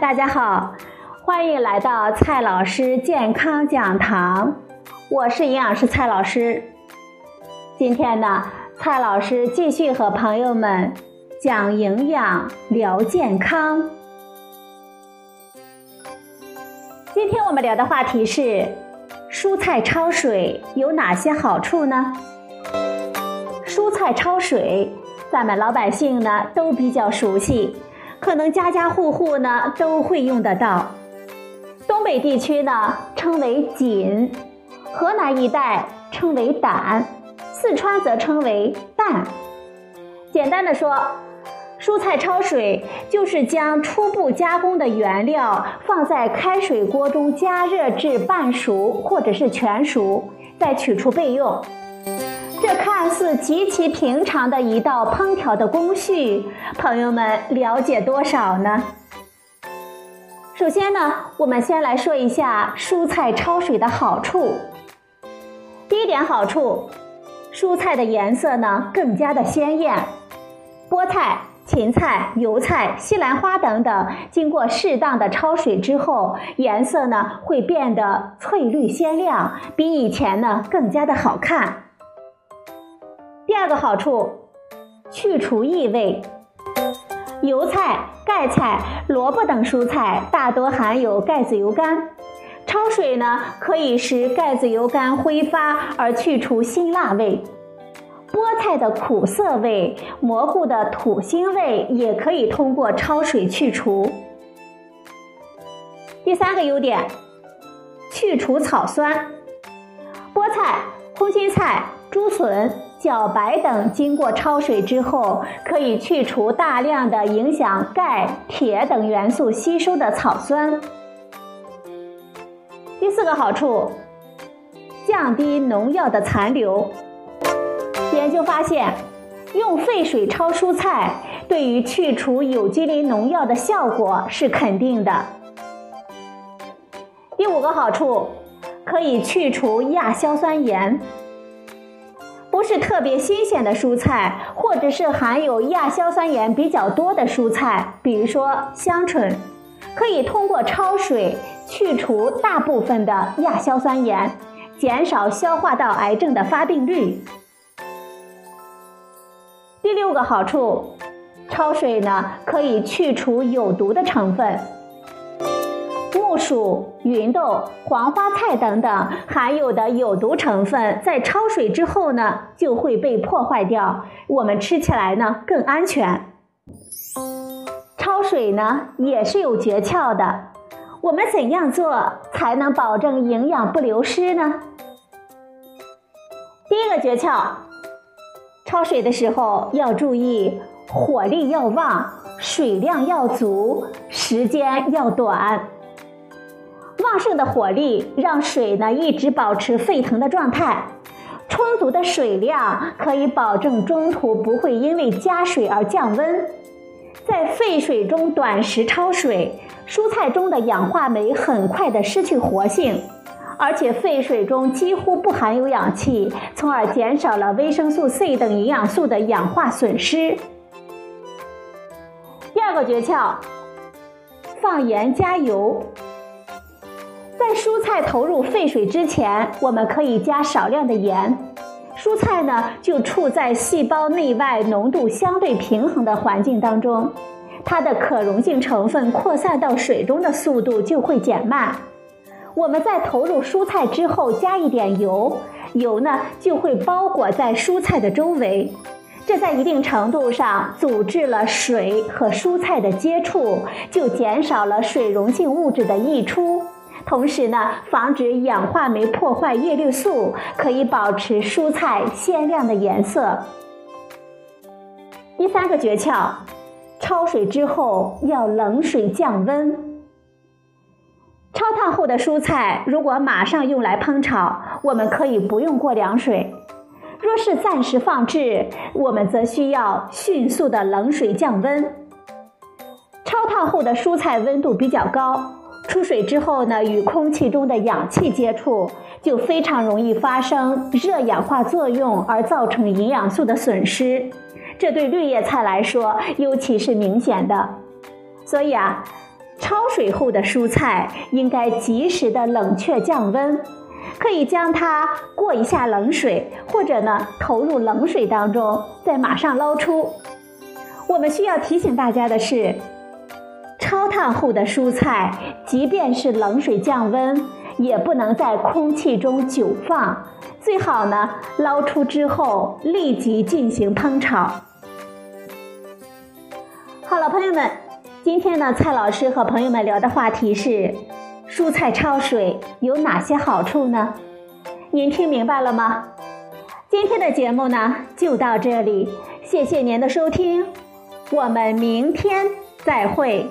大家好，欢迎来到蔡老师健康讲堂，我是营养师蔡老师。今天呢，蔡老师继续和朋友们讲营养、聊健康。今天我们聊的话题是：蔬菜焯水有哪些好处呢？蔬菜焯水，咱们老百姓呢都比较熟悉。可能家家户户呢都会用得到。东北地区呢称为锦，河南一带称为胆，四川则称为蛋。简单的说，蔬菜焯水就是将初步加工的原料放在开水锅中加热至半熟或者是全熟，再取出备用。这看似极其平常的一道烹调的工序，朋友们了解多少呢？首先呢，我们先来说一下蔬菜焯水的好处。第一点好处，蔬菜的颜色呢更加的鲜艳。菠菜、芹菜、油菜、西兰花等等，经过适当的焯水之后，颜色呢会变得翠绿鲜亮，比以前呢更加的好看。第二个好处，去除异味。油菜、盖菜、萝卜等蔬菜大多含有钙子油苷，焯水呢可以使钙子油苷挥发而去除辛辣味。菠菜的苦涩味、蘑菇的土腥味也可以通过焯水去除。第三个优点，去除草酸。菠菜、空心菜、竹笋。小白等经过焯水之后，可以去除大量的影响钙、铁等元素吸收的草酸。第四个好处，降低农药的残留。研究发现，用沸水焯蔬菜对于去除有机磷农药的效果是肯定的。第五个好处，可以去除亚硝酸盐。不是特别新鲜的蔬菜，或者是含有亚硝酸盐比较多的蔬菜，比如说香椿，可以通过焯水去除大部分的亚硝酸盐，减少消化道癌症的发病率。第六个好处，焯水呢可以去除有毒的成分。薯、芸豆、黄花菜等等含有的有毒成分，在焯水之后呢，就会被破坏掉，我们吃起来呢更安全。焯水呢也是有诀窍的，我们怎样做才能保证营养不流失呢？第一个诀窍，焯水的时候要注意火力要旺，水量要足，时间要短。旺盛的火力让水呢一直保持沸腾的状态，充足的水量可以保证中途不会因为加水而降温。在沸水中短时焯水，蔬菜中的氧化酶很快的失去活性，而且沸水中几乎不含有氧气，从而减少了维生素 C 等营养素的氧化损失。第二个诀窍，放盐加油。在蔬菜投入沸水之前，我们可以加少量的盐。蔬菜呢，就处在细胞内外浓度相对平衡的环境当中，它的可溶性成分扩散到水中的速度就会减慢。我们在投入蔬菜之后加一点油，油呢就会包裹在蔬菜的周围，这在一定程度上阻滞了水和蔬菜的接触，就减少了水溶性物质的溢出。同时呢，防止氧化酶破坏叶绿素，可以保持蔬菜鲜亮的颜色。第三个诀窍，焯水之后要冷水降温。焯烫后的蔬菜如果马上用来烹炒，我们可以不用过凉水；若是暂时放置，我们则需要迅速的冷水降温。焯烫后的蔬菜温度比较高。出水之后呢，与空气中的氧气接触，就非常容易发生热氧化作用，而造成营养素的损失。这对绿叶菜来说，尤其是明显的。所以啊，焯水后的蔬菜应该及时的冷却降温，可以将它过一下冷水，或者呢投入冷水当中，再马上捞出。我们需要提醒大家的是，焯烫后的蔬菜，即便是冷水降温，也不能在空气中久放，最好呢捞出之后立即进行烹炒。好了，朋友们，今天呢，蔡老师和朋友们聊的话题是蔬菜焯水有哪些好处呢？您听明白了吗？今天的节目呢就到这里，谢谢您的收听。我们明天再会。